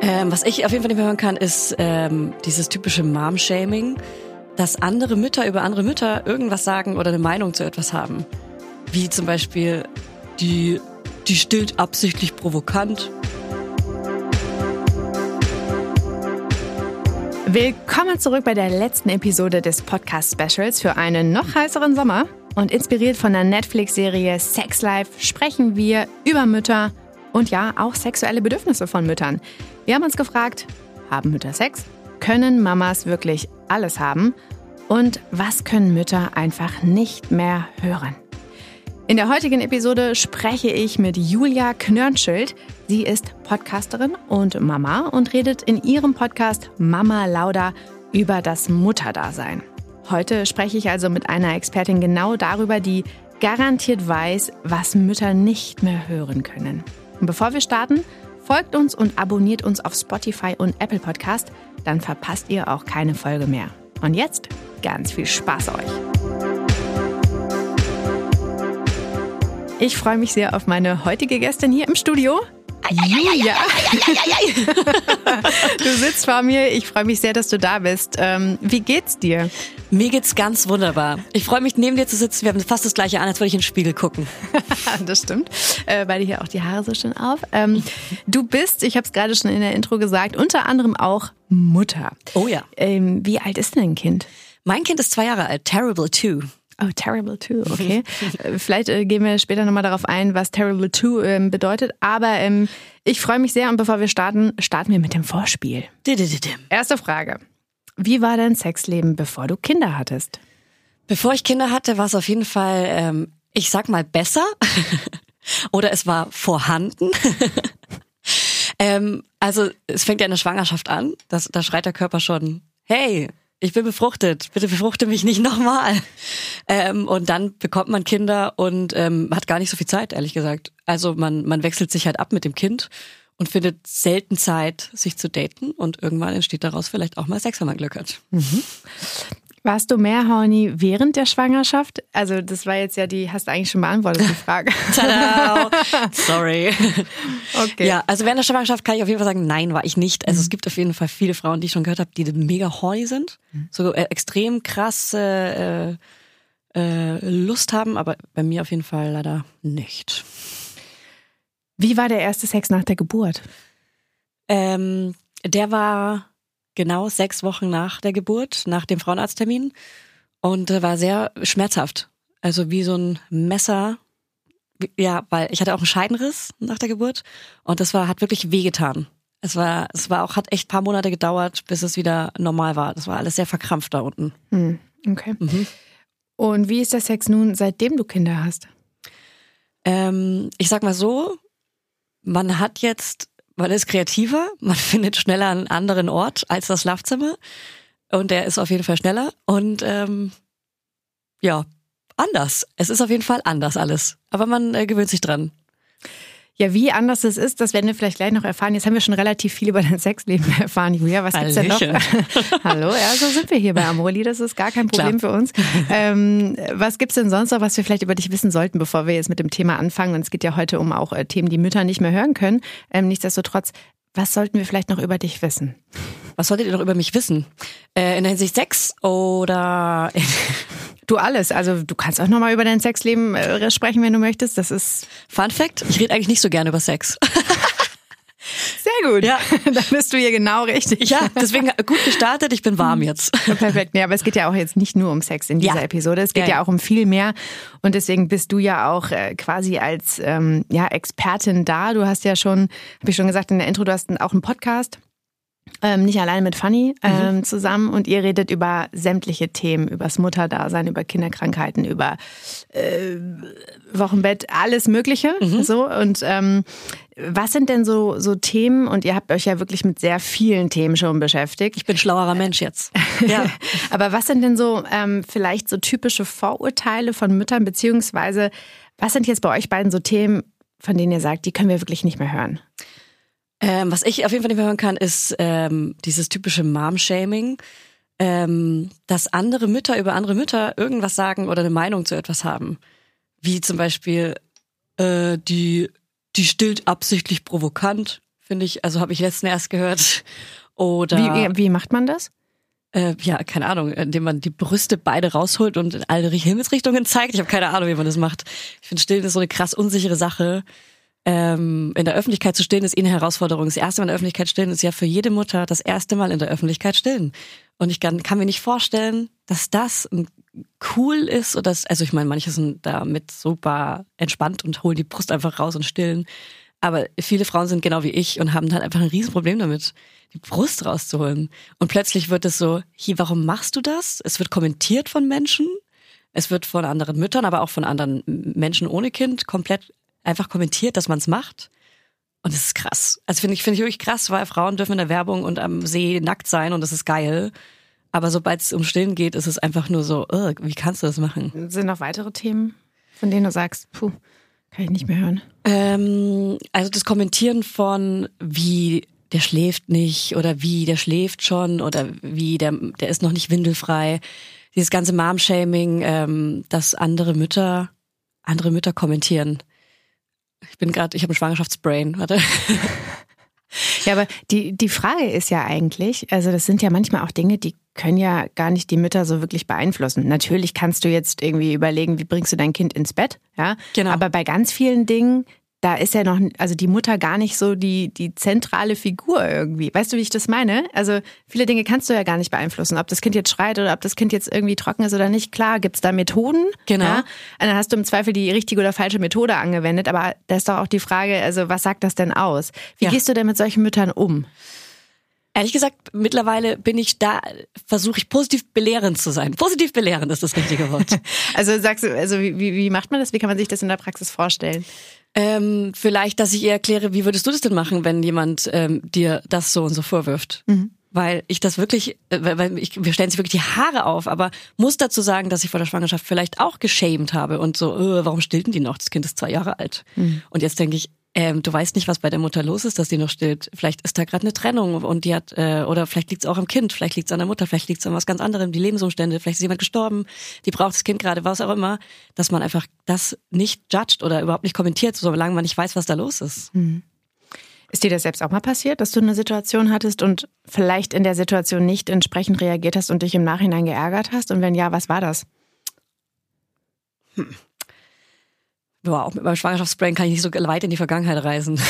Ähm, was ich auf jeden Fall nicht mehr hören kann, ist ähm, dieses typische Mom-Shaming, dass andere Mütter über andere Mütter irgendwas sagen oder eine Meinung zu etwas haben. Wie zum Beispiel, die, die stillt absichtlich provokant. Willkommen zurück bei der letzten Episode des Podcast-Specials für einen noch heißeren Sommer. Und inspiriert von der Netflix-Serie Sex Life sprechen wir über Mütter und ja, auch sexuelle Bedürfnisse von Müttern. Wir haben uns gefragt, haben Mütter Sex? Können Mamas wirklich alles haben? Und was können Mütter einfach nicht mehr hören? In der heutigen Episode spreche ich mit Julia Knörnschild. Sie ist Podcasterin und Mama und redet in ihrem Podcast Mama Lauda über das Mutterdasein. Heute spreche ich also mit einer Expertin genau darüber, die garantiert weiß, was Mütter nicht mehr hören können. Und bevor wir starten, folgt uns und abonniert uns auf Spotify und Apple Podcast, dann verpasst ihr auch keine Folge mehr. Und jetzt ganz viel Spaß euch. Ich freue mich sehr auf meine heutige Gästin hier im Studio. Julia. du sitzt vor mir. Ich freue mich sehr, dass du da bist. Ähm, wie geht's dir? Mir geht's ganz wunderbar. Ich freue mich, neben dir zu sitzen. Wir haben fast das gleiche an, als würde ich in den Spiegel gucken. das stimmt. Äh, beide hier auch die Haare so schön auf. Ähm, du bist, ich habe es gerade schon in der Intro gesagt, unter anderem auch Mutter. Oh ja. Ähm, wie alt ist denn dein Kind? Mein Kind ist zwei Jahre alt. Terrible two. Oh, Terrible 2, okay. Äh, vielleicht äh, gehen wir später nochmal darauf ein, was Terrible 2 ähm, bedeutet. Aber ähm, ich freue mich sehr und bevor wir starten, starten wir mit dem Vorspiel. Erste Frage. Wie war dein Sexleben, bevor du Kinder hattest? Bevor ich Kinder hatte, war es auf jeden Fall, ähm, ich sag mal, besser. Oder es war vorhanden. ähm, also es fängt ja in der Schwangerschaft an. Das, da schreit der Körper schon, hey, ich bin befruchtet, bitte befruchte mich nicht nochmal. Ähm, und dann bekommt man Kinder und ähm, hat gar nicht so viel Zeit, ehrlich gesagt. Also man, man wechselt sich halt ab mit dem Kind und findet selten Zeit, sich zu daten. Und irgendwann entsteht daraus vielleicht auch mal Sex, wenn man Glück hat. Mhm. Warst du mehr horny während der Schwangerschaft? Also das war jetzt ja die, hast du eigentlich schon beantwortet, die Frage. Tada! Sorry. Okay. Ja, also während der Schwangerschaft kann ich auf jeden Fall sagen, nein, war ich nicht. Also mhm. es gibt auf jeden Fall viele Frauen, die ich schon gehört habe, die mega horny sind. Mhm. So äh, extrem krasse äh, äh, Lust haben, aber bei mir auf jeden Fall leider nicht. Wie war der erste Sex nach der Geburt? Ähm, der war genau sechs Wochen nach der Geburt, nach dem Frauenarzttermin und war sehr schmerzhaft. Also wie so ein Messer. Ja, weil ich hatte auch einen Scheidenriss nach der Geburt und das war, hat wirklich wehgetan. Es war, es war auch, hat echt paar Monate gedauert, bis es wieder normal war. Das war alles sehr verkrampft da unten. Hm, okay. Mhm. Und wie ist der Sex nun, seitdem du Kinder hast? Ähm, ich sag mal so, man hat jetzt man ist kreativer, man findet schneller einen anderen Ort als das Schlafzimmer. Und der ist auf jeden Fall schneller. Und ähm, ja, anders. Es ist auf jeden Fall anders alles. Aber man äh, gewöhnt sich dran. Ja, wie anders es ist, das werden wir vielleicht gleich noch erfahren. Jetzt haben wir schon relativ viel über dein Sexleben erfahren, Julia. Was gibt's denn noch? Hallo, ja, so sind wir hier bei Amorli. Das ist gar kein Problem Klar. für uns. Ähm, was gibt's denn sonst noch, was wir vielleicht über dich wissen sollten, bevor wir jetzt mit dem Thema anfangen? Und es geht ja heute um auch äh, Themen, die Mütter nicht mehr hören können. Ähm, nichtsdestotrotz, was sollten wir vielleicht noch über dich wissen? Was solltet ihr noch über mich wissen? Äh, in der Hinsicht Sex oder Du alles. Also du kannst auch nochmal über dein Sexleben äh, sprechen, wenn du möchtest. Das ist. Fun Fact, ich rede eigentlich nicht so gerne über Sex. Sehr gut. Ja. da bist du hier genau richtig. Ja, deswegen gut gestartet, ich bin warm jetzt. Perfekt. Ja, aber es geht ja auch jetzt nicht nur um Sex in dieser ja. Episode. Es geht ja, ja, auch um viel mehr. Und deswegen bist du ja auch äh, quasi als ähm, ja, Expertin da. Du hast ja schon, habe ich schon gesagt in der Intro, du hast auch einen Podcast. Ähm, nicht alleine mit Fanny ähm, mhm. zusammen und ihr redet über sämtliche Themen, übers Mutterdasein, über Kinderkrankheiten, über äh, Wochenbett, alles Mögliche. Mhm. So und ähm, was sind denn so so Themen? Und ihr habt euch ja wirklich mit sehr vielen Themen schon beschäftigt. Ich bin schlauerer Mensch jetzt. Ja. Aber was sind denn so ähm, vielleicht so typische Vorurteile von Müttern beziehungsweise was sind jetzt bei euch beiden so Themen, von denen ihr sagt, die können wir wirklich nicht mehr hören? Ähm, was ich auf jeden Fall nicht mehr hören kann, ist ähm, dieses typische Mom-Shaming, ähm, dass andere Mütter über andere Mütter irgendwas sagen oder eine Meinung zu etwas haben. Wie zum Beispiel, äh, die, die stillt absichtlich provokant. finde ich, also habe ich letztens erst gehört. Oder Wie, wie macht man das? äh, ja, keine Ahnung, indem man die Brüste beide rausholt und in alle Himmelsrichtungen zeigt. Ich habe keine Ahnung, wie man das macht. Ich finde, Stillen ist so eine krass unsichere Sache. Ähm, in der Öffentlichkeit zu stillen ist eh eine Herausforderung. Das erste Mal in der Öffentlichkeit stillen ist ja für jede Mutter das erste Mal in der Öffentlichkeit stillen. Und ich kann, kann mir nicht vorstellen, dass das cool ist oder das, also ich meine, manche sind damit super entspannt und holen die Brust einfach raus und stillen. Aber viele Frauen sind genau wie ich und haben dann einfach ein Riesenproblem damit, die Brust rauszuholen. Und plötzlich wird es so, hier, warum machst du das? Es wird kommentiert von Menschen. Es wird von anderen Müttern, aber auch von anderen Menschen ohne Kind komplett einfach kommentiert, dass man es macht. Und das ist krass. Also finde ich, finde ich wirklich krass, weil Frauen dürfen in der Werbung und am See nackt sein und das ist geil. Aber sobald es um Stillen geht, ist es einfach nur so, "Ugh, wie kannst du das machen? Sind noch weitere Themen, von denen du sagst, puh, kann ich nicht mehr hören? Ähm, also das Kommentieren von wie der schläft nicht oder wie der schläft schon oder wie der der ist noch nicht windelfrei. Dieses ganze Mom-Shaming, ähm, dass andere Mütter andere Mütter kommentieren. Ich bin gerade, ich habe ein Schwangerschaftsbrain. Warte. Ja, aber die, die Frage ist ja eigentlich, also das sind ja manchmal auch Dinge, die können ja gar nicht die Mütter so wirklich beeinflussen. Natürlich kannst du jetzt irgendwie überlegen, wie bringst du dein Kind ins Bett, ja. Genau. Aber bei ganz vielen Dingen, da ist ja noch, also die Mutter gar nicht so die, die zentrale Figur irgendwie. Weißt du, wie ich das meine? Also viele Dinge kannst du ja gar nicht beeinflussen. Ob das Kind jetzt schreit oder ob das Kind jetzt irgendwie trocken ist oder nicht. Klar, gibt's da Methoden. Genau. Ja? Und dann hast du im Zweifel die richtige oder falsche Methode angewendet. Aber da ist doch auch die Frage, also was sagt das denn aus? Wie Ja. gehst du denn mit solchen Müttern um? Ehrlich gesagt, mittlerweile bin ich da, versuche ich positiv belehrend zu sein. Positiv belehrend ist das richtige Wort. Also sagst du, also wie wie macht man das? Wie kann man sich das in der Praxis vorstellen? Ähm, vielleicht, dass ich ihr erkläre, wie würdest du das denn machen, wenn jemand ähm, dir das so und so vorwirft? Weil ich das wirklich, äh, weil ich, wir stellen sich wirklich die Haare auf, aber muss dazu sagen, dass ich vor der Schwangerschaft vielleicht auch geschämt habe und so, äh, warum stillten die noch? Das Kind ist zwei Jahre alt. Und jetzt denke ich, ähm, du weißt nicht, was bei der Mutter los ist, dass die noch stillt. Vielleicht ist da gerade eine Trennung und die hat, äh, oder vielleicht liegt es auch am Kind, vielleicht liegt es an der Mutter, vielleicht liegt es an was ganz anderem, die Lebensumstände, vielleicht ist jemand gestorben, die braucht das Kind gerade, was auch immer, dass man einfach das nicht judgt oder überhaupt nicht kommentiert, solange man nicht weiß, was da los ist. Ist dir das selbst auch mal passiert, dass du eine Situation hattest und vielleicht in der Situation nicht entsprechend reagiert hast und dich im Nachhinein geärgert hast? Und wenn ja, was war das? Ja, auch mit meinem Schwangerschaftsbrain kann ich nicht so weit in die Vergangenheit reisen.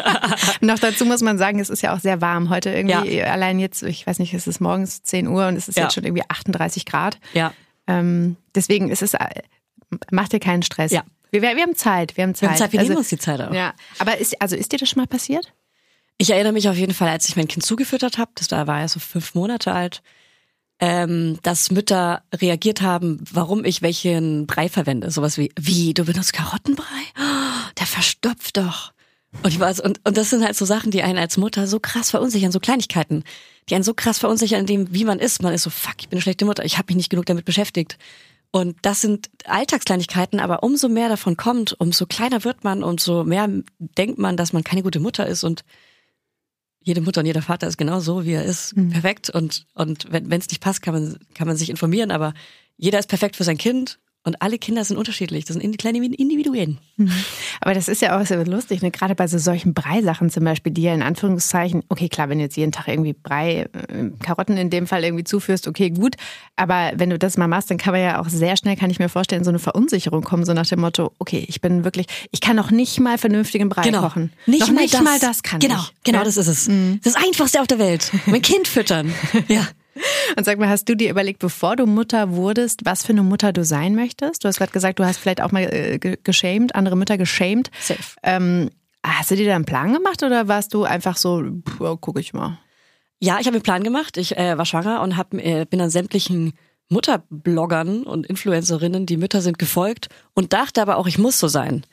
Noch dazu muss man sagen, es ist ja auch sehr warm. Heute irgendwie, allein jetzt, ich weiß nicht, es ist morgens 10 Uhr und es ist Ja. jetzt schon irgendwie 38 Grad. ja. Ähm, deswegen ist es, äh, macht dir keinen Stress. Ja. Wir, wir haben Zeit, wir haben Zeit. Wir haben Zeit, wir nehmen Also, uns die Zeit auch. Ja, aber ist, also ist dir das schon mal passiert? Ich erinnere mich auf jeden Fall, als ich mein Kind zugefüttert habe, das da war ja so fünf Monate alt, ähm, dass Mütter reagiert haben, warum ich welchen Brei verwende. Sowas wie, wie, du benutzt Karottenbrei? Oh, der verstopft doch. Und, ich so, und, und das sind halt so Sachen, die einen als Mutter so krass verunsichern, so Kleinigkeiten, die einen so krass verunsichern in dem, wie man ist. Man ist so, fuck, ich bin eine schlechte Mutter, ich habe mich nicht genug damit beschäftigt. Und das sind Alltagskleinigkeiten, aber umso mehr davon kommt, umso kleiner wird man, umso mehr denkt man, dass man keine gute Mutter ist und jede Mutter und jeder Vater ist genau so, wie er ist, perfekt. Und, und wenn es nicht passt, kann man, kann man sich informieren, aber jeder ist perfekt für sein Kind und alle Kinder sind unterschiedlich. Das sind kleine Individuen. Aber das ist ja auch sehr lustig, ne? gerade bei so solchen Breisachen zum Beispiel, die ja in Anführungszeichen, okay, klar, wenn du jetzt jeden Tag irgendwie Brei, äh, Karotten in dem Fall irgendwie zuführst, okay, gut. Aber wenn du das mal machst, dann kann man ja auch sehr schnell, kann ich mir vorstellen, so eine Verunsicherung kommen, so nach dem Motto, okay, ich bin wirklich, ich kann noch nicht mal vernünftigen Brei kochen. Nicht, noch mal, nicht das. mal das kann Genau, ich. genau, Ja? das ist es. Das Einfachste auf der Welt. Mein Kind füttern. Ja. Und sag mal, hast du dir überlegt, bevor du Mutter wurdest, was für eine Mutter du sein möchtest? Du hast gerade gesagt, du hast vielleicht auch mal äh, ge- geschämt, andere Mütter geschämt. Safe. Ähm, hast du dir da einen Plan gemacht oder warst du einfach so, pff, guck ich mal? Ja, ich habe einen Plan gemacht. Ich äh, war schwanger und hab, äh, bin an sämtlichen Mutterbloggern und Influencerinnen, die Mütter sind, gefolgt und dachte aber auch, ich muss so sein.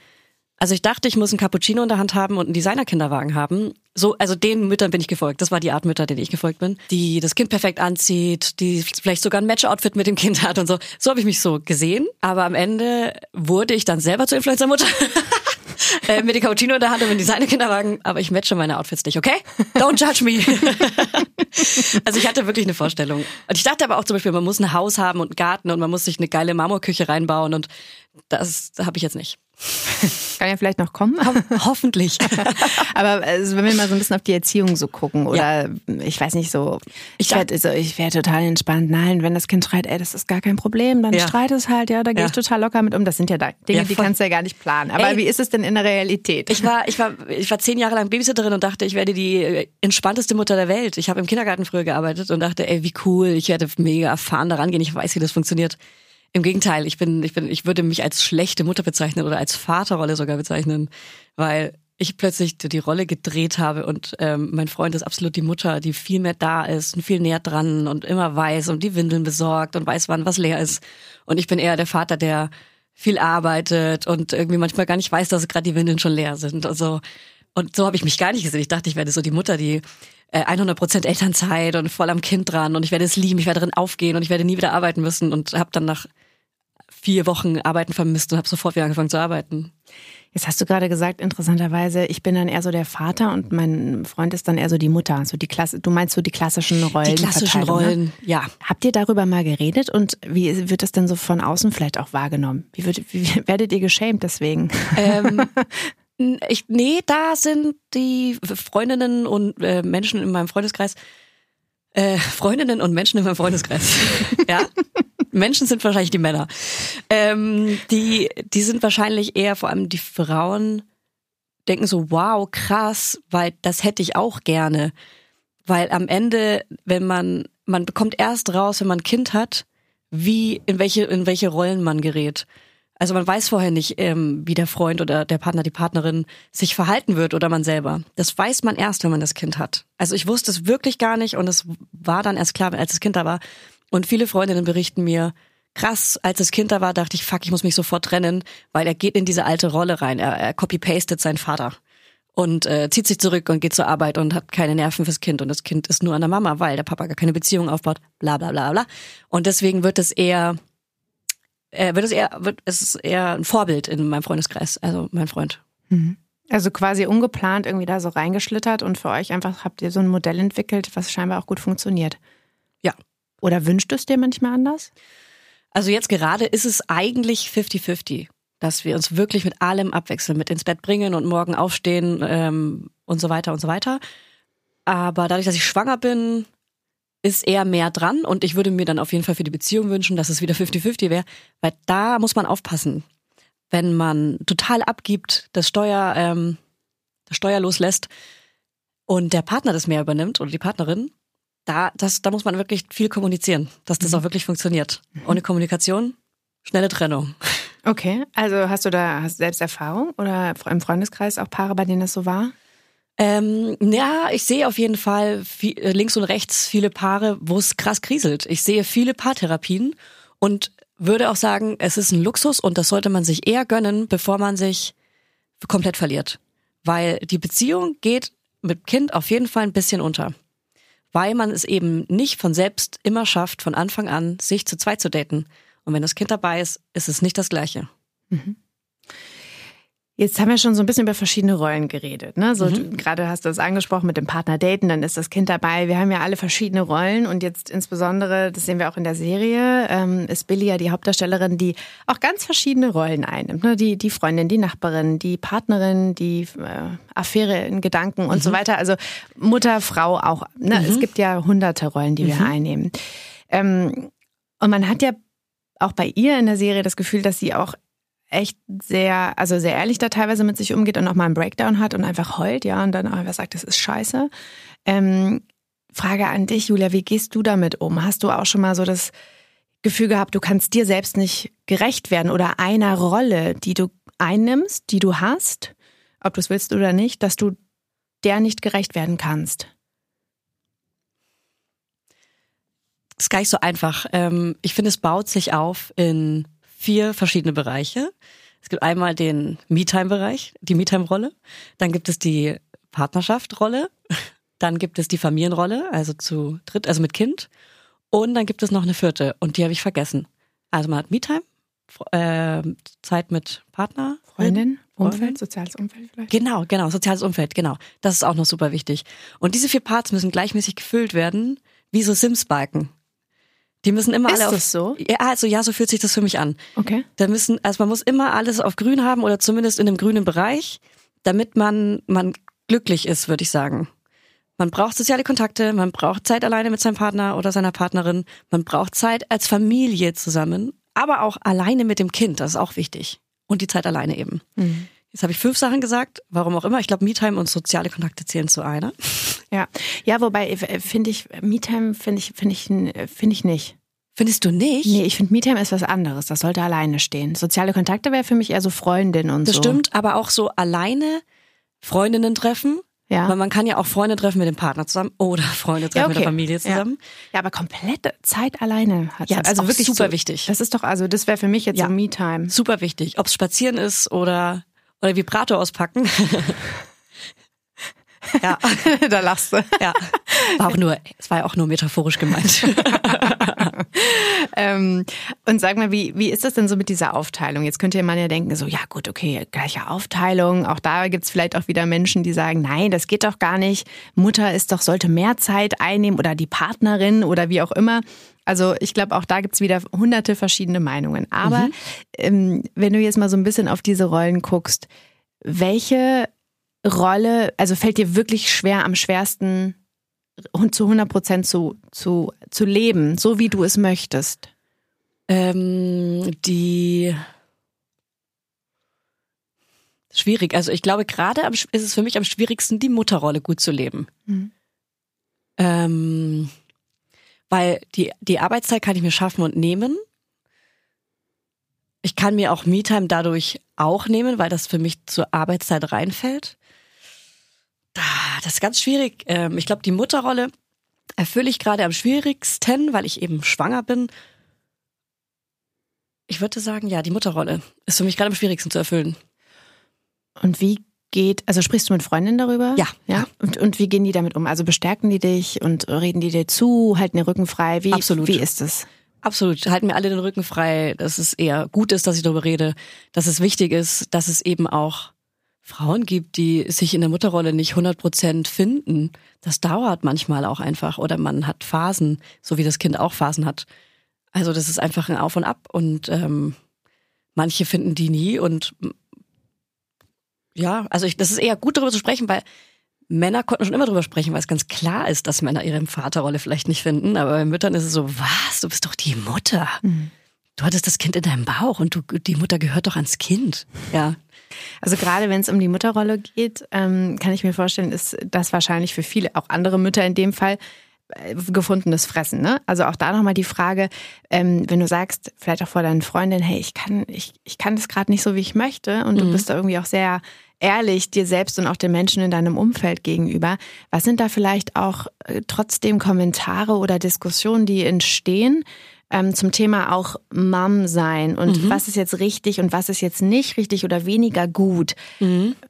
Also ich dachte, ich muss einen Cappuccino in der Hand haben und einen Designer-Kinderwagen haben. So, also den Müttern bin ich gefolgt. Das war die Art Mütter, denen ich gefolgt bin. Die das Kind perfekt anzieht, die vielleicht sogar ein Match-Outfit mit dem Kind hat und so. So habe ich mich so gesehen. Aber am Ende wurde ich dann selber zur Influencer-Mutter. äh, mit dem Cappuccino in der Hand und mit dem Designer-Kinderwagen. Aber ich matche meine Outfits nicht, okay? Don't judge me. also ich hatte wirklich eine Vorstellung. Und ich dachte aber auch zum Beispiel, man muss ein Haus haben und einen Garten und man muss sich eine geile Marmorküche reinbauen und das habe ich jetzt nicht. Kann ja vielleicht noch kommen. Hoffentlich. Aber also, wenn wir mal so ein bisschen auf die Erziehung so gucken oder ja. ich weiß nicht so, ich werde so, ich werde total entspannt. Nein, wenn das Kind schreit, ey, das ist gar kein Problem, dann ja. streit es halt, ja, da gehe ich total locker mit um. Das sind ja Dinge, ja, die kannst du ja gar nicht planen. Aber ey, wie ist es denn in der Realität? Ich war, ich war, ich war zehn Jahre lang Babysitterin und dachte, ich werde die äh, entspannteste Mutter der Welt. Ich habe im Kindergarten früher gearbeitet und dachte, ey, wie cool, ich werde mega erfahren daran gehen. Ich weiß, wie das funktioniert. Im Gegenteil, ich bin, ich bin, ich würde mich als schlechte Mutter bezeichnen oder als Vaterrolle sogar bezeichnen, weil ich plötzlich die Rolle gedreht habe und ähm, mein Freund ist absolut die Mutter, die viel mehr da ist und viel näher dran und immer weiß und die Windeln besorgt und weiß, wann was leer ist. Und ich bin eher der Vater, der viel arbeitet und irgendwie manchmal gar nicht weiß, dass gerade die Windeln schon leer sind. Also und so habe ich mich gar nicht gesehen. Ich dachte, ich werde so die Mutter, die 100% äh, Elternzeit und voll am Kind dran und ich werde es lieben, ich werde drin aufgehen und ich werde nie wieder arbeiten müssen und habe dann nach vier Wochen Arbeiten vermisst und habe sofort wieder angefangen zu arbeiten. Jetzt hast du gerade gesagt, interessanterweise, ich bin dann eher so der Vater und mein Freund ist dann eher so die Mutter. So die Klasse, du meinst so die klassischen Rollen? Die klassischen ne? Rollen, ne? ja. Habt ihr darüber mal geredet und wie wird das denn so von außen vielleicht auch wahrgenommen? Wie, wird, wie werdet ihr geschämt deswegen? Ähm, ich, nee, da sind die Freundinnen und äh, Menschen in meinem Freundeskreis, äh, Freundinnen und Menschen in meinem Freundeskreis, ja, Menschen sind wahrscheinlich die Männer. Ähm, die, die sind wahrscheinlich eher, vor allem die Frauen, denken so, wow, krass, weil das hätte ich auch gerne. Weil am Ende, wenn man, man bekommt erst raus, wenn man ein Kind hat, wie, in welche, in welche Rollen man gerät. Also man weiß vorher nicht, ähm, wie der Freund oder der Partner, die Partnerin sich verhalten wird oder man selber. Das weiß man erst, wenn man das Kind hat. Also ich wusste es wirklich gar nicht und es war dann erst klar, als das Kind da war. Und viele Freundinnen berichten mir, krass, als das Kind da war, dachte ich, fuck, ich muss mich sofort trennen, weil er geht in diese alte Rolle rein. Er, er copy-pastet seinen Vater und äh, zieht sich zurück und geht zur Arbeit und hat keine Nerven fürs Kind und das Kind ist nur an der Mama, weil der Papa gar keine Beziehung aufbaut, bla bla bla bla. Und deswegen wird es eher äh, wird es eher, wird es ist eher ein Vorbild in meinem Freundeskreis, also mein Freund. Mhm. Also quasi ungeplant irgendwie da so reingeschlittert und für euch einfach habt ihr so ein Modell entwickelt, was scheinbar auch gut funktioniert. Ja. Oder wünscht es dir manchmal anders? Also jetzt gerade ist es eigentlich 50-50, dass wir uns wirklich mit allem abwechseln, mit ins Bett bringen und morgen aufstehen ähm, und so weiter und so weiter. Aber dadurch, dass ich schwanger bin, ist eher mehr dran und ich würde mir dann auf jeden Fall für die Beziehung wünschen, dass es wieder 50-50 wäre, weil da muss man aufpassen. Wenn man total abgibt, das Steuer, ähm, das Steuer loslässt und der Partner das mehr übernimmt oder die Partnerin, da, das, da muss man wirklich viel kommunizieren, dass das mhm. auch wirklich funktioniert. Mhm. Ohne Kommunikation, schnelle Trennung. Okay, also hast du da hast selbst Erfahrung oder im Freundeskreis auch Paare, bei denen das so war? Ähm, ja, ich sehe auf jeden Fall viel, äh, links und rechts viele Paare, wo es krass kriselt. Ich sehe viele Paartherapien und würde auch sagen, es ist ein Luxus und das sollte man sich eher gönnen, bevor man sich komplett verliert. Weil die Beziehung geht mit Kind auf jeden Fall ein bisschen unter. Weil man es eben nicht von selbst immer schafft, von Anfang an sich zu zweit zu daten. Und wenn das Kind dabei ist, ist es nicht das Gleiche. Mhm. Jetzt haben wir schon so ein bisschen über verschiedene Rollen geredet. Ne? So, mhm. Gerade hast du das angesprochen mit dem Partner daten, dann ist das Kind dabei. Wir haben ja alle verschiedene Rollen und jetzt insbesondere, das sehen wir auch in der Serie, ähm, ist Billy ja die Hauptdarstellerin, die auch ganz verschiedene Rollen einnimmt. Ne? Die, die Freundin, die Nachbarin, die Partnerin, die äh, Affäre in Gedanken und mhm. so weiter. Also Mutter, Frau auch. Ne? Mhm. Es gibt ja hunderte Rollen, die wir mhm. einnehmen. Ähm, und man hat ja auch bei ihr in der Serie das Gefühl, dass sie auch echt sehr, also sehr ehrlich da teilweise mit sich umgeht und auch mal einen Breakdown hat und einfach heult, ja, und dann einfach sagt, das ist scheiße. Ähm, Frage an dich, Julia, wie gehst du damit um? Hast du auch schon mal so das Gefühl gehabt, du kannst dir selbst nicht gerecht werden oder einer Rolle, die du einnimmst, die du hast, ob du es willst oder nicht, dass du der nicht gerecht werden kannst? Das ist gar nicht so einfach. Ähm, ich finde, es baut sich auf in vier verschiedene Bereiche. Es gibt einmal den Me-Time-Bereich, die Me-Time-Rolle. Dann gibt es die Partnerschaft-Rolle. Dann gibt es die Familienrolle, also zu dritt, also mit Kind. Und dann gibt es noch eine vierte und die habe ich vergessen. Also man hat Me-Time, äh, Zeit mit Partner. Freundin, Umfeld, soziales Umfeld vielleicht. Genau, genau, soziales Umfeld, genau. Das ist auch noch super wichtig. Und diese vier Parts müssen gleichmäßig gefüllt werden, wie so Sims-Balken. Die müssen immer Ist alle auf. das so? Ja, also ja, so fühlt sich das für mich an. Okay. Da müssen, also man muss immer alles auf grün haben oder zumindest in einem grünen Bereich, damit man, man glücklich ist, würde ich sagen. Man braucht soziale Kontakte, man braucht Zeit alleine mit seinem Partner oder seiner Partnerin, man braucht Zeit als Familie zusammen, aber auch alleine mit dem Kind, das ist auch wichtig. Und die Zeit alleine eben. Mhm. Jetzt habe ich fünf Sachen gesagt, warum auch immer. Ich glaube, Me-Time und soziale Kontakte zählen zu einer. Ja. Ja, wobei äh, finde ich, Me-Time finde ich, finde ich, äh, finde ich nicht. Findest du nicht? Nee, ich finde Me-Time ist was anderes. Das sollte alleine stehen. Soziale Kontakte wäre für mich eher so Freundin und Das so. stimmt, aber auch so alleine Freundinnen treffen. Ja. Weil man kann ja auch Freunde treffen mit dem Partner zusammen oder Freunde treffen Ja, mit der okay. Familie zusammen. Ja, aber komplette Zeit alleine hat Ja, das also wirklich super so, wichtig. Das ist doch also das wäre für mich jetzt Ja. so Me-Time. Super wichtig. Ob es spazieren ist oder, oder Vibrator auspacken. ja, da lachst du. ja. War auch nur, es war ja auch nur metaphorisch gemeint. Ähm, und sag mal, wie, wie ist das denn so mit dieser Aufteilung? Jetzt könnte man ja denken, so, ja gut, okay, gleiche Aufteilung. Auch da gibt's vielleicht auch wieder Menschen, die sagen, nein, das geht doch gar nicht. Mutter ist doch, sollte mehr Zeit einnehmen oder die Partnerin oder wie auch immer. Also ich glaube, auch da gibt's wieder hunderte verschiedene Meinungen. Aber ähm, wenn du jetzt mal so ein bisschen auf diese Rollen guckst, welche Rolle, also fällt dir wirklich schwer, am schwersten und zu 100 Prozent zu, zu, zu leben, so wie du es möchtest? ähm, die schwierig. Also ich glaube, gerade ist es für mich am schwierigsten, die Mutterrolle gut zu leben. Mhm. Ähm, weil die, die Arbeitszeit kann ich mir schaffen und nehmen. Ich kann mir auch Me-Time dadurch auch nehmen, weil das für mich zur Arbeitszeit reinfällt. Da, Das ist ganz schwierig. Ähm, Ich glaube, die Mutterrolle erfülle ich gerade am schwierigsten, weil ich eben schwanger bin. Ich würde sagen, ja, die Mutterrolle ist für mich gerade am schwierigsten zu erfüllen. Und wie geht, also sprichst du mit Freundinnen darüber? Ja. Ja. Und, und wie gehen die damit um? Also bestärken die dich und reden die dir zu, halten den Rücken frei? Wie, Absolut. Wie ist es? Absolut. Halten mir alle den Rücken frei, dass es eher gut ist, dass ich darüber rede, dass es wichtig ist, dass es eben auch Frauen gibt, die sich in der Mutterrolle nicht 100 Prozent finden. Das dauert manchmal auch einfach oder man hat Phasen, so wie das Kind auch Phasen hat. Also das ist einfach ein Auf und Ab und ähm, manche finden die nie und ja, also ich, das ist eher gut darüber zu sprechen, weil Männer konnten schon immer darüber sprechen, weil es ganz klar ist, dass Männer ihre Vaterrolle vielleicht nicht finden. Aber bei Müttern ist es so, was? Du bist doch die Mutter. Du hattest das Kind in deinem Bauch und du, die Mutter gehört doch ans Kind. Ja. Also gerade wenn es um die Mutterrolle geht, ähm, kann ich mir vorstellen, ist das wahrscheinlich für viele, auch andere Mütter in dem Fall, äh, gefundenes Fressen. Ne? Also auch da nochmal die Frage, ähm, wenn du sagst, vielleicht auch vor deinen Freundinnen, hey, ich kann, ich, ich kann das gerade nicht so, wie ich möchte und du bist da irgendwie auch sehr ehrlich dir selbst und auch den Menschen in deinem Umfeld gegenüber. Was sind da vielleicht auch äh, trotzdem Kommentare oder Diskussionen, die entstehen? Ähm, zum Thema auch Mom sein und was ist jetzt richtig und was ist jetzt nicht richtig oder weniger gut.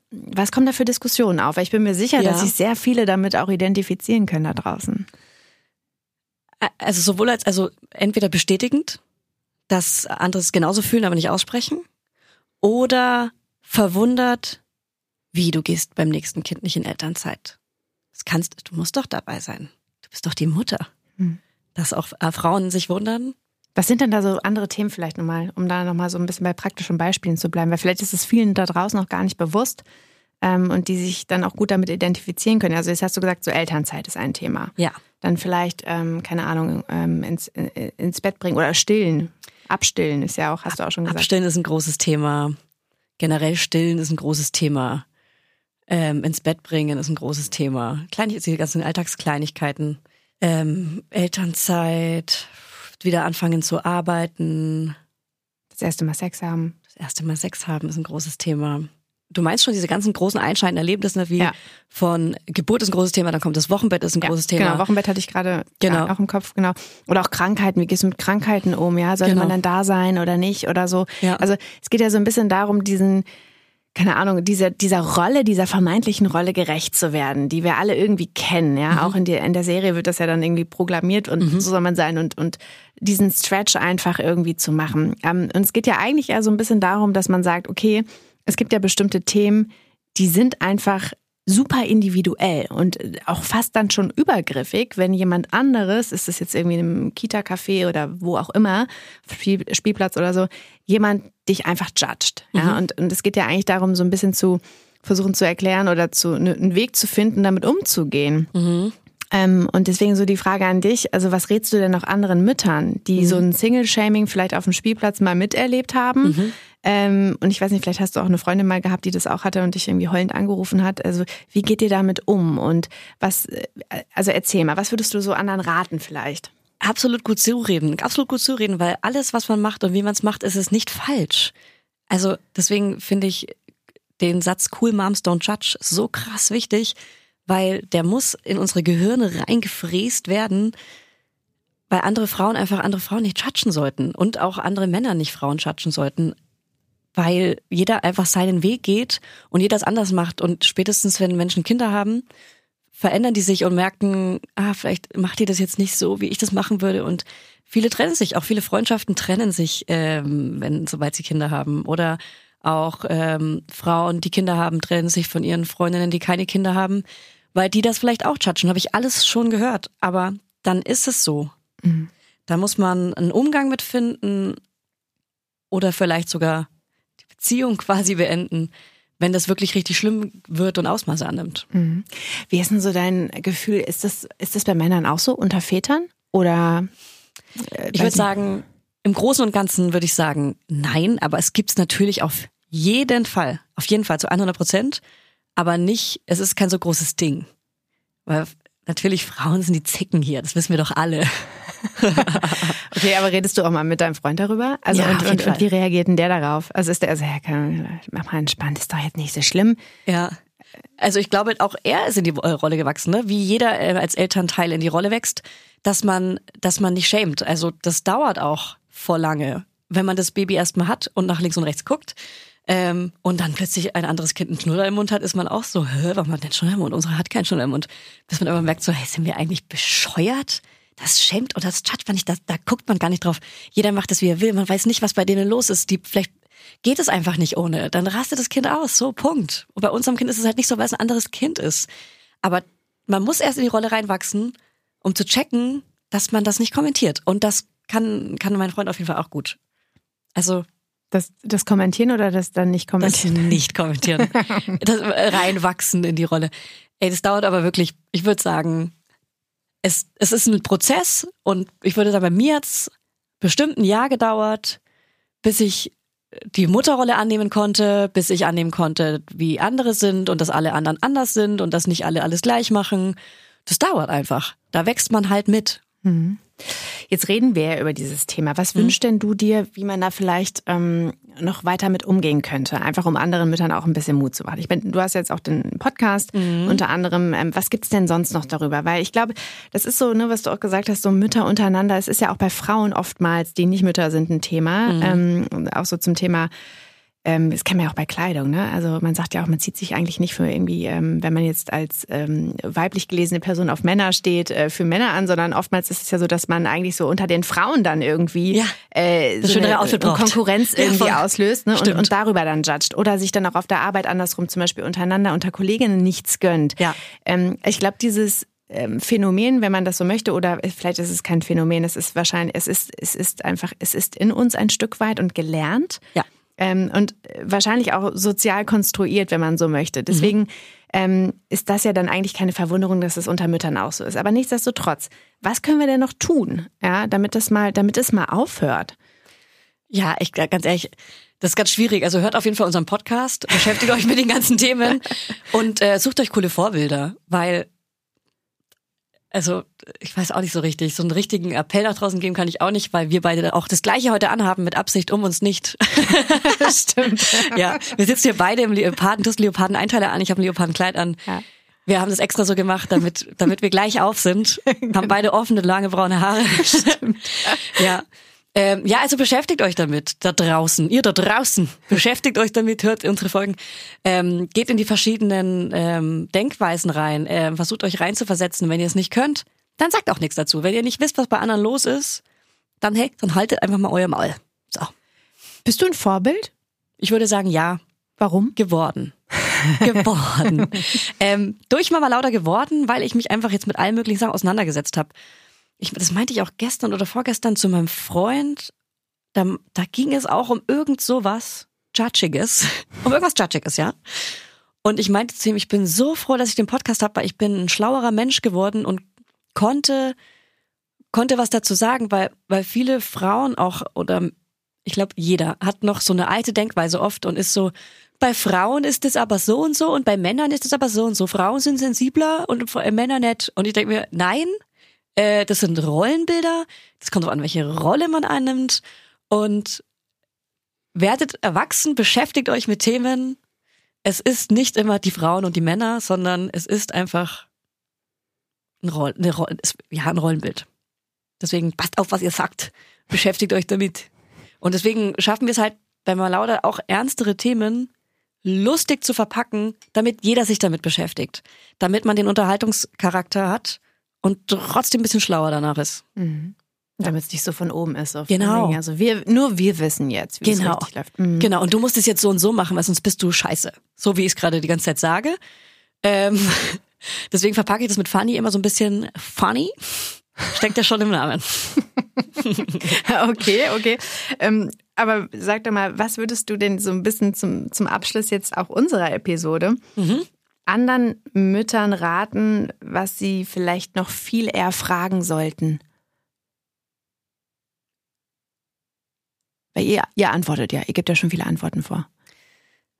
Was kommen da für Diskussionen auf? Weil ich bin mir sicher, Ja. dass sich sehr viele damit auch identifizieren können da draußen. Also sowohl als, also entweder bestätigend, dass andere es genauso fühlen, aber nicht aussprechen, oder verwundert, wie du gehst beim nächsten Kind nicht in Elternzeit. Das kannst, du musst doch dabei sein. Du bist doch die Mutter. Hm. Dass auch äh, Frauen sich wundern. Was sind denn da so andere Themen vielleicht nochmal, um da nochmal so ein bisschen bei praktischen Beispielen zu bleiben? Weil vielleicht ist es vielen da draußen noch gar nicht bewusst ähm, und die sich dann auch gut damit identifizieren können. Also jetzt hast du gesagt, so Elternzeit ist ein Thema. Ja. Dann vielleicht, ähm, keine Ahnung, ähm, ins, äh, ins Bett bringen oder stillen. Abstillen ist ja auch, hast du auch schon gesagt. Abstillen ist ein großes Thema. Generell stillen ist ein großes Thema. Ähm, ins Bett bringen ist ein großes Thema. Klein, die ganzen Alltagskleinigkeiten. Ähm, Elternzeit, wieder anfangen zu arbeiten. Das erste Mal Sex haben. Das erste Mal Sex haben ist ein großes Thema. Du meinst schon diese ganzen großen einschneidenden Erlebnisse, wie Ja. von Geburt ist ein großes Thema, dann kommt das Wochenbett ist ein großes Thema. Genau, Wochenbett hatte ich gerade Genau. ja, auch im Kopf, genau. Oder auch Krankheiten, wie gehst du mit Krankheiten um, ja? Sollte Genau. man dann da sein oder nicht oder so? Ja. Also es geht ja so ein bisschen darum, diesen, keine Ahnung, dieser, dieser Rolle, dieser vermeintlichen Rolle gerecht zu werden, die wir alle irgendwie kennen, ja. Mhm. Auch in, der in der Serie wird das ja dann irgendwie programmiert und so soll man sein und, und diesen Stretch einfach irgendwie zu machen. Ähm, und es geht ja eigentlich eher so ein bisschen darum, dass man sagt, okay, es gibt ja bestimmte Themen, die sind einfach super individuell und auch fast dann schon übergriffig, wenn jemand anderes, ist es jetzt irgendwie im Kita-Café oder wo auch immer, Spielplatz oder so, jemand dich einfach judgt. Ja? Mhm. Und, und es geht ja eigentlich darum, so ein bisschen zu versuchen zu erklären oder zu, ne, einen Weg zu finden, damit umzugehen. Mhm. Ähm, und deswegen so die Frage an dich, also was rätst du denn noch anderen Müttern, die mhm. so ein Single-Shaming vielleicht auf dem Spielplatz mal miterlebt haben? Ähm, und ich weiß nicht, vielleicht hast du auch eine Freundin mal gehabt, die das auch hatte und dich irgendwie heulend angerufen hat. Also wie geht ihr damit um? Und was, äh, also erzähl mal, was würdest du so anderen raten vielleicht? Absolut gut zureden, absolut gut zureden, weil alles, was man macht und wie man es macht, ist es nicht falsch. Also deswegen finde ich den Satz Cool Moms Don't Judge so krass wichtig, weil der muss in unsere Gehirne reingefräst werden, weil andere Frauen einfach andere Frauen nicht judgen sollten und auch andere Männer nicht Frauen judgen sollten weil jeder einfach seinen Weg geht und jeder es anders macht. Und spätestens, wenn Menschen Kinder haben, verändern die sich und merken, ah, vielleicht macht ihr das jetzt nicht so, wie ich das machen würde. Und viele trennen sich, auch viele Freundschaften trennen sich, ähm, wenn sobald sie Kinder haben. Oder auch ähm, Frauen, die Kinder haben, trennen sich von ihren Freundinnen, die keine Kinder haben, weil die das vielleicht auch judgen. Habe ich alles schon gehört. Aber dann ist es so. Mhm. Da muss man einen Umgang mit finden oder vielleicht sogar Beziehung quasi beenden, wenn das wirklich richtig schlimm wird und Ausmaße annimmt. Mhm. Wie ist denn so dein Gefühl? Ist das, ist das bei Männern auch so unter Vätern? Oder? Äh, ich würde sagen, im Großen und Ganzen würde ich sagen, nein, aber es gibt es natürlich auf jeden Fall, auf jeden Fall zu 100 Prozent, aber nicht, es ist kein so großes Ding. Weil natürlich Frauen sind die Zicken hier, das wissen wir doch alle. okay, aber redest du auch mal mit deinem Freund darüber? Also ja, und, und, und, wie reagiert denn der darauf? Also ist der also, ja, mach mal entspannt, ist doch jetzt nicht so schlimm. Ja. Also ich glaube, auch er ist in die Rolle gewachsen, ne? wie jeder äh, als Elternteil in die Rolle wächst, dass man, dass man nicht schämt. Also das dauert auch vor lange, wenn man das Baby erstmal hat und nach links und rechts guckt. Ähm, und dann plötzlich ein anderes Kind einen Schnuller im Mund hat, ist man auch so, hä, warum hat denn Schnuller im Mund? Unsere hat keinen Schnuller im Mund. Bis man immer merkt, so, hey, sind wir eigentlich bescheuert? Das schämt oder das judgt man nicht, da, da guckt man gar nicht drauf. Jeder macht es, wie er will. Man weiß nicht, was bei denen los ist. Die vielleicht geht es einfach nicht ohne. Dann rastet das Kind aus. So, Punkt. Und bei unserem Kind ist es halt nicht so, weil es ein anderes Kind ist. Aber man muss erst in die Rolle reinwachsen, um zu checken, dass man das nicht kommentiert. Und das kann, kann mein Freund auf jeden Fall auch gut. Also. Das, das Kommentieren oder das dann nicht kommentieren? Das nicht kommentieren. das reinwachsen in die Rolle. Ey, das dauert aber wirklich, ich würde sagen, es, es ist ein Prozess und ich würde sagen, bei mir hat es bestimmt ein Jahr gedauert, bis ich die Mutterrolle annehmen konnte, bis ich annehmen konnte, wie andere sind und dass alle anderen anders sind und dass nicht alle alles gleich machen. Das dauert einfach. Da wächst man halt mit. Mhm. Jetzt reden wir ja über dieses Thema. Was mhm. wünschst denn du dir, wie man da vielleicht ähm, noch weiter mit umgehen könnte? Einfach um anderen Müttern auch ein bisschen Mut zu machen. Ich bin, du hast jetzt auch den Podcast mhm. unter anderem. Ähm, was gibt's denn sonst noch darüber? Weil ich glaube, das ist so, ne, was du auch gesagt hast, so Mütter untereinander. Es ist ja auch bei Frauen oftmals, die nicht Mütter sind, ein Thema. Mhm. Ähm, auch so zum Thema ähm, das kennen wir ja auch bei Kleidung, ne? Also man sagt ja auch, man zieht sich eigentlich nicht für irgendwie, ähm, wenn man jetzt als ähm, weiblich gelesene Person auf Männer steht, äh, für Männer an, sondern oftmals ist es ja so, dass man eigentlich so unter den Frauen dann irgendwie ja, äh, so eine, Konkurrenz irgendwie ja, auslöst ne? und, und darüber dann judgt oder sich dann auch auf der Arbeit andersrum zum Beispiel untereinander unter Kolleginnen nichts gönnt. Ja. Ähm, ich glaube, dieses ähm, Phänomen, wenn man das so möchte, oder vielleicht ist es kein Phänomen, es ist wahrscheinlich, es ist, es ist einfach, es ist in uns ein Stück weit und gelernt. Ja. Ähm, und wahrscheinlich auch sozial konstruiert, wenn man so möchte. Deswegen mhm. ähm, ist das ja dann eigentlich keine Verwunderung, dass es unter Müttern auch so ist. Aber nichtsdestotrotz, was können wir denn noch tun, ja, damit das mal, damit es mal aufhört? Ja, ich ganz ehrlich, das ist ganz schwierig. Also hört auf jeden Fall unseren Podcast, beschäftigt euch mit den ganzen Themen und äh, sucht euch coole Vorbilder, weil also ich weiß auch nicht so richtig. So einen richtigen Appell nach draußen geben kann ich auch nicht, weil wir beide auch das Gleiche heute anhaben mit Absicht um uns nicht. Stimmt. ja, wir sitzen hier beide im Leoparden, du hast Leoparden-Einteiler an, ich habe ein Leopardenkleid an. Ja. Wir haben das extra so gemacht, damit, damit wir gleich auf sind. Haben beide offene, lange braune Haare. Stimmt. Ja. Ähm, ja, also beschäftigt euch damit, da draußen, ihr da draußen, beschäftigt euch damit, hört unsere Folgen, ähm, geht in die verschiedenen ähm, Denkweisen rein, ähm, versucht euch reinzuversetzen. Wenn ihr es nicht könnt, dann sagt auch nichts dazu. Wenn ihr nicht wisst, was bei anderen los ist, dann hey, dann haltet einfach mal euer Maul. So. Bist du ein Vorbild? Ich würde sagen, ja. Warum? Geworden. geworden. ähm, durch Mama Lauda geworden, weil ich mich einfach jetzt mit allen möglichen Sachen auseinandergesetzt habe. Ich, das meinte ich auch gestern oder vorgestern zu meinem Freund. Da, da ging es auch um irgend sowas Judgiges. um irgendwas Judgiges, ja. Und ich meinte zu ihm, ich bin so froh, dass ich den Podcast habe, weil ich bin ein schlauerer Mensch geworden und konnte konnte was dazu sagen, weil weil viele Frauen auch oder ich glaube jeder hat noch so eine alte Denkweise oft und ist so bei Frauen ist es aber so und so und bei Männern ist es aber so und so. Frauen sind sensibler und Männer nicht. Und ich denke mir, nein, äh, das sind Rollenbilder. Das kommt darauf an, welche Rolle man annimmt. Und werdet erwachsen, beschäftigt euch mit Themen. Es ist nicht immer die Frauen und die Männer, sondern es ist einfach ein, Roll, eine Roll, ja, ein Rollenbild. Deswegen passt auf, was ihr sagt. Beschäftigt euch damit. Und deswegen schaffen wir es halt bei Malauda auch ernstere Themen lustig zu verpacken, damit jeder sich damit beschäftigt. Damit man den Unterhaltungscharakter hat und trotzdem ein bisschen schlauer danach ist. Mhm. Damit es nicht so von oben ist. genau. Also wir, nur wir wissen jetzt, wie genau. es richtig läuft. Mhm. Genau. Und du musst es jetzt so und so machen, weil sonst bist du scheiße. So wie ich es gerade die ganze Zeit sage. Ähm, deswegen verpacke ich das mit funny immer so ein bisschen funny. Steckt ja schon im Namen. okay, okay. Ähm, aber sag doch mal, was würdest du denn so ein bisschen zum, zum Abschluss jetzt auch unserer Episode mhm. Anderen Müttern raten, was sie vielleicht noch viel eher fragen sollten? Weil ihr, ihr antwortet ja, ihr gebt ja schon viele Antworten vor.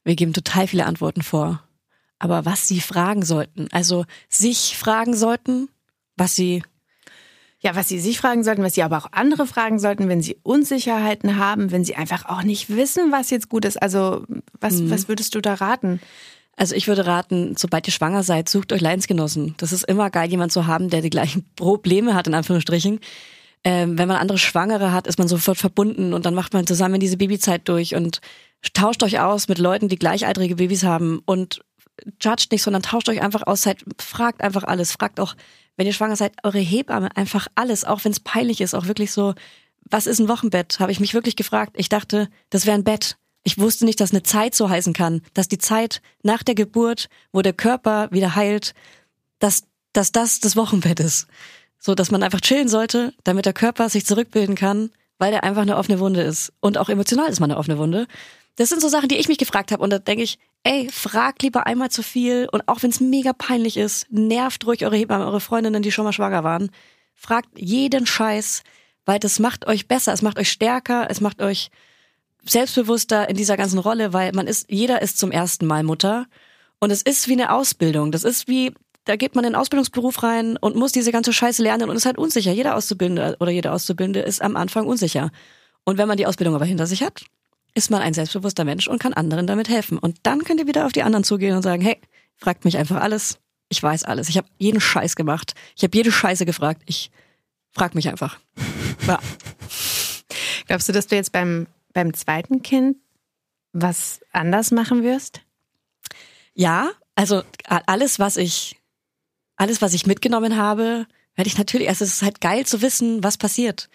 Wir geben total viele Antworten vor. Aber was sie fragen sollten, also sich fragen sollten, was sie ja, was Sie sich fragen sollten, was Sie aber auch andere fragen sollten, wenn Sie Unsicherheiten haben, wenn Sie einfach auch nicht wissen, was jetzt gut ist. Also, was, mhm. was würdest du da raten? Also ich würde raten, sobald ihr schwanger seid, sucht euch Leidensgenossen. Das ist immer geil, jemand zu haben, der die gleichen Probleme hat, in Anführungsstrichen. Ähm, wenn man andere Schwangere hat, ist man sofort verbunden und dann macht man zusammen diese Babyzeit durch und tauscht euch aus mit Leuten, die gleichaltrige Babys haben und judgt nicht, sondern tauscht euch einfach aus, seid, fragt einfach alles, fragt auch, wenn ihr schwanger seid, eure Hebamme einfach alles, auch wenn es peinlich ist, auch wirklich so, was ist ein Wochenbett? Habe ich mich wirklich gefragt. Ich dachte, das wäre ein Bett. Ich wusste nicht, dass eine Zeit so heißen kann, dass die Zeit nach der Geburt, wo der Körper wieder heilt, dass, dass das das Wochenbett ist. So, dass man einfach chillen sollte, damit der Körper sich zurückbilden kann, weil der einfach eine offene Wunde ist. Und auch emotional ist man eine offene Wunde. Das sind so Sachen, die ich mich gefragt habe. Und da denke ich, ey, fragt lieber einmal zu viel. Und auch wenn es mega peinlich ist, nervt ruhig eure Hebamme, eure Freundinnen, die schon mal schwanger waren. Fragt jeden Scheiß, weil das macht euch besser, es macht euch stärker, es macht euch selbstbewusster in dieser ganzen Rolle, weil man ist, jeder ist zum ersten Mal Mutter. Und es ist wie eine Ausbildung. Das ist wie, da geht man in den Ausbildungsberuf rein und muss diese ganze Scheiße lernen und ist halt unsicher. Jeder Auszubildende oder jede Auszubildende ist am Anfang unsicher. Und wenn man die Ausbildung aber hinter sich hat, ist man ein selbstbewusster Mensch und kann anderen damit helfen. Und dann könnt ihr wieder auf die anderen zugehen und sagen, hey, fragt mich einfach alles. Ich weiß alles. Ich habe jeden Scheiß gemacht. Ich habe jede Scheiße gefragt. Ich frag mich einfach. Ja. Glaubst du, dass du jetzt beim, beim zweiten Kind was anders machen wirst? Ja, also alles, was ich, alles, was ich mitgenommen habe, werde ich natürlich, also es ist halt geil zu wissen, was passiert.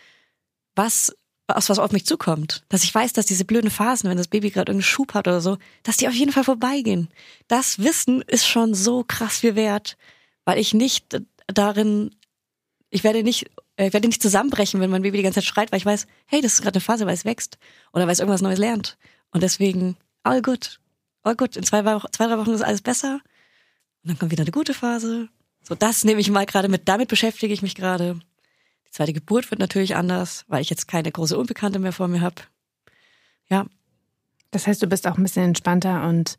Was aus was auf mich zukommt. Dass ich weiß, dass diese blöden Phasen, wenn das Baby gerade irgendeinen Schub hat oder so, dass die auf jeden Fall vorbeigehen. Das Wissen ist schon so krass viel wert, weil ich nicht darin, ich werde nicht, ich werde nicht zusammenbrechen, wenn mein Baby die ganze Zeit schreit, weil ich weiß, hey, das ist gerade eine Phase, weil es wächst oder weil es irgendwas Neues lernt. Und deswegen, all good, all good. In zwei, Wochen, zwei, drei Wochen ist alles besser. Und dann kommt wieder eine gute Phase. So, das nehme ich mal gerade mit, damit beschäftige ich mich gerade. Die zweite Geburt wird natürlich anders, weil ich jetzt keine große Unbekannte mehr vor mir habe. Ja. Das heißt, du bist auch ein bisschen entspannter und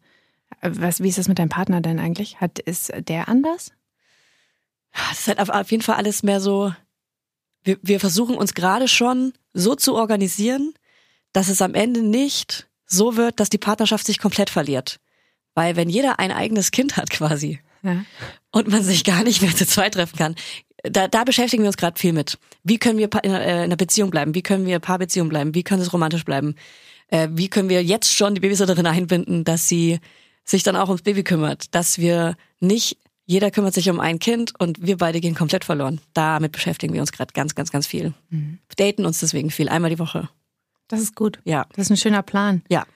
äh, was, wie ist das mit deinem Partner denn eigentlich? Hat, ist der anders? Das ist halt auf jeden Fall alles mehr so, wir, wir versuchen uns gerade schon so zu organisieren, dass es am Ende nicht so wird, dass die Partnerschaft sich komplett verliert. Weil wenn jeder ein eigenes Kind hat quasi ja. und man sich gar nicht mehr zu zweit treffen kann, da, da beschäftigen wir uns gerade viel mit. Wie können wir in einer Beziehung bleiben? Wie können wir Paarbeziehung bleiben? Wie kann es romantisch bleiben? Äh, wie können wir jetzt schon die Babysitterin einbinden, dass sie sich dann auch ums Baby kümmert? Dass wir nicht, jeder kümmert sich um ein Kind und wir beide gehen komplett verloren. Damit beschäftigen wir uns gerade ganz, ganz, ganz viel. Mhm. Daten uns deswegen viel, einmal die Woche. Das ist gut. Ja. Das ist ein schöner Plan. Ja.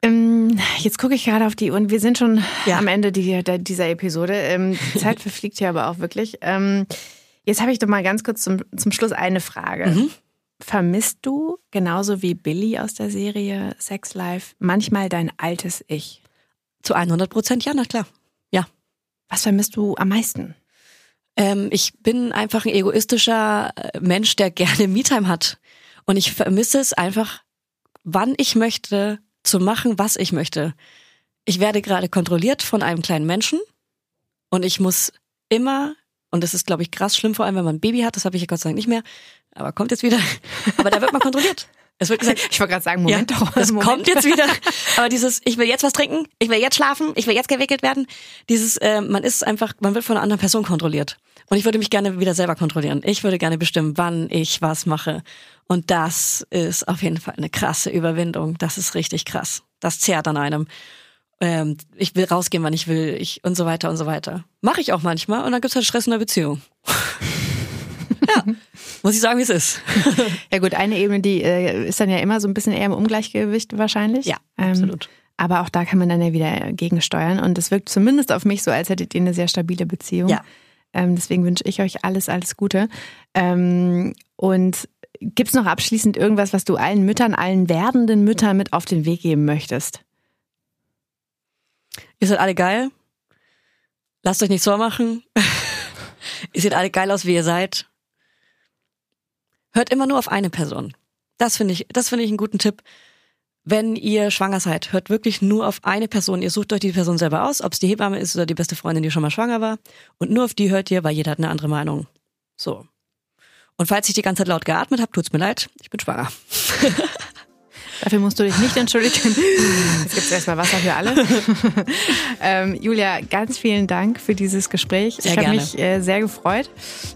Ähm, jetzt gucke ich gerade auf die und wir sind schon ja. am Ende die, der, dieser Episode. Ähm, die Zeit verfliegt hier aber auch wirklich. Ähm, jetzt habe ich doch mal ganz kurz zum, zum Schluss eine Frage. Mhm. Vermisst du, genauso wie Billy aus der Serie Sex Life, manchmal dein altes Ich? Zu 100 Prozent, ja, na klar. Was vermisst du am meisten? Ähm, ich bin einfach ein egoistischer äh, Mensch, der gerne Me-Time hat. Und ich vermisse es einfach, wann ich möchte, zu machen, was ich möchte. Ich werde gerade kontrolliert von einem kleinen Menschen und ich muss immer, und das ist, glaube ich, krass schlimm, vor allem wenn man ein Baby hat, das habe ich ja Gott sei Dank nicht mehr, aber kommt jetzt wieder. Aber da wird man kontrolliert. Es wird gesagt, ich wollte gerade sagen, Moment ja, doch. Es kommt jetzt wieder. Aber dieses, ich will jetzt was trinken, ich will jetzt schlafen, ich will jetzt gewickelt werden. Dieses, äh, man ist einfach, man wird von einer anderen Person kontrolliert. Und ich würde mich gerne wieder selber kontrollieren. Ich würde gerne bestimmen, wann ich was mache. Und das ist auf jeden Fall eine krasse Überwindung. Das ist richtig krass. Das zehrt an einem. Ähm, ich will rausgehen, wann ich will, ich und so weiter und so weiter. Mache ich auch manchmal und dann gibt's halt Stress in der Beziehung. ja, muss ich sagen, wie es ist. ja gut, eine Ebene, die äh, ist dann ja immer so ein bisschen eher im Ungleichgewicht wahrscheinlich. Ja, ähm, absolut. Aber auch da kann man dann ja wieder gegensteuern. Und es wirkt zumindest auf mich so, als hättet ihr eine sehr stabile Beziehung. Ja. Ähm, deswegen wünsche ich euch alles, alles Gute. Ähm, und gibt es noch abschließend irgendwas, was du allen Müttern, allen werdenden Müttern mit auf den Weg geben möchtest? Ihr seid alle geil. Lasst euch nicht so machen. ihr seht alle geil aus, wie ihr seid. Hört immer nur auf eine Person. Das finde ich, das finde ich einen guten Tipp wenn ihr schwanger seid, hört wirklich nur auf eine Person. Ihr sucht euch die Person selber aus, ob es die Hebamme ist oder die beste Freundin, die schon mal schwanger war. Und nur auf die hört ihr, weil jeder hat eine andere Meinung. So. Und falls ich die ganze Zeit laut geatmet habe, tut's mir leid, ich bin schwanger. Dafür musst du dich nicht entschuldigen. Jetzt gibt es erstmal Wasser für alle. ähm, Julia, ganz vielen Dank für dieses Gespräch. Sehr ich habe mich äh, sehr gefreut.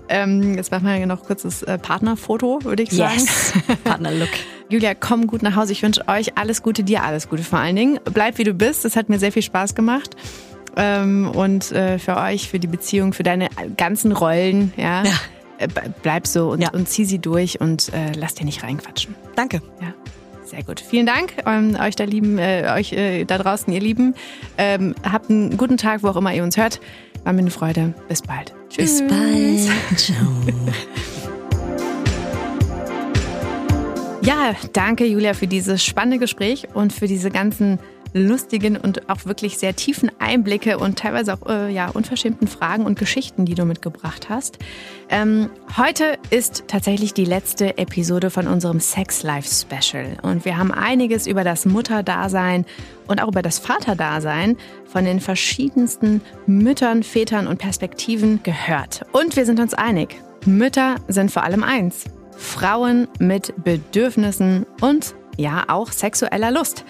Ähm, jetzt machen wir noch kurz das äh, Partnerfoto, würde ich sagen. Yes. Partnerlook. Julia, komm gut nach Hause. Ich wünsche euch alles Gute, dir alles Gute vor allen Dingen. Bleib wie du bist. Das hat mir sehr viel Spaß gemacht. Ähm, und äh, für euch, für die Beziehung, für deine ganzen Rollen, ja. ja. Äh, bleib so und, ja. und zieh sie durch und äh, lass dir nicht reinquatschen. Danke. Ja. Sehr gut. Vielen Dank ähm, euch da lieben, äh, euch äh, da draußen, ihr Lieben. Ähm, habt einen guten Tag, wo auch immer ihr uns hört. War mir eine Freude. Bis bald. Tschüss. Bis bald. Ciao. Ja, danke Julia für dieses spannende Gespräch und für diese ganzen lustigen und auch wirklich sehr tiefen Einblicke und teilweise auch äh, ja, unverschämten Fragen und Geschichten, die du mitgebracht hast. Ähm, heute ist tatsächlich die letzte Episode von unserem Sex Life Special und wir haben einiges über das Mutterdasein und auch über das Vaterdasein von den verschiedensten Müttern, Vätern und Perspektiven gehört. Und wir sind uns einig, Mütter sind vor allem eins. Frauen mit Bedürfnissen und ja auch sexueller Lust.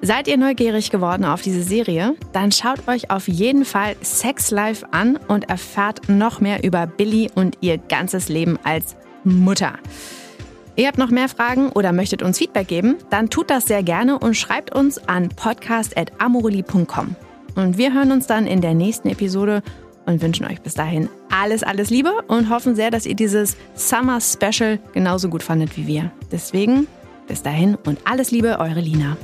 Seid ihr neugierig geworden auf diese Serie? Dann schaut euch auf jeden Fall Sex Life an und erfahrt noch mehr über Billy und ihr ganzes Leben als Mutter. Ihr habt noch mehr Fragen oder möchtet uns Feedback geben? Dann tut das sehr gerne und schreibt uns an podcast.amoreli.com. Und wir hören uns dann in der nächsten Episode und wünschen euch bis dahin alles, alles Liebe und hoffen sehr, dass ihr dieses Summer Special genauso gut fandet wie wir. Deswegen bis dahin und alles Liebe, eure Lina.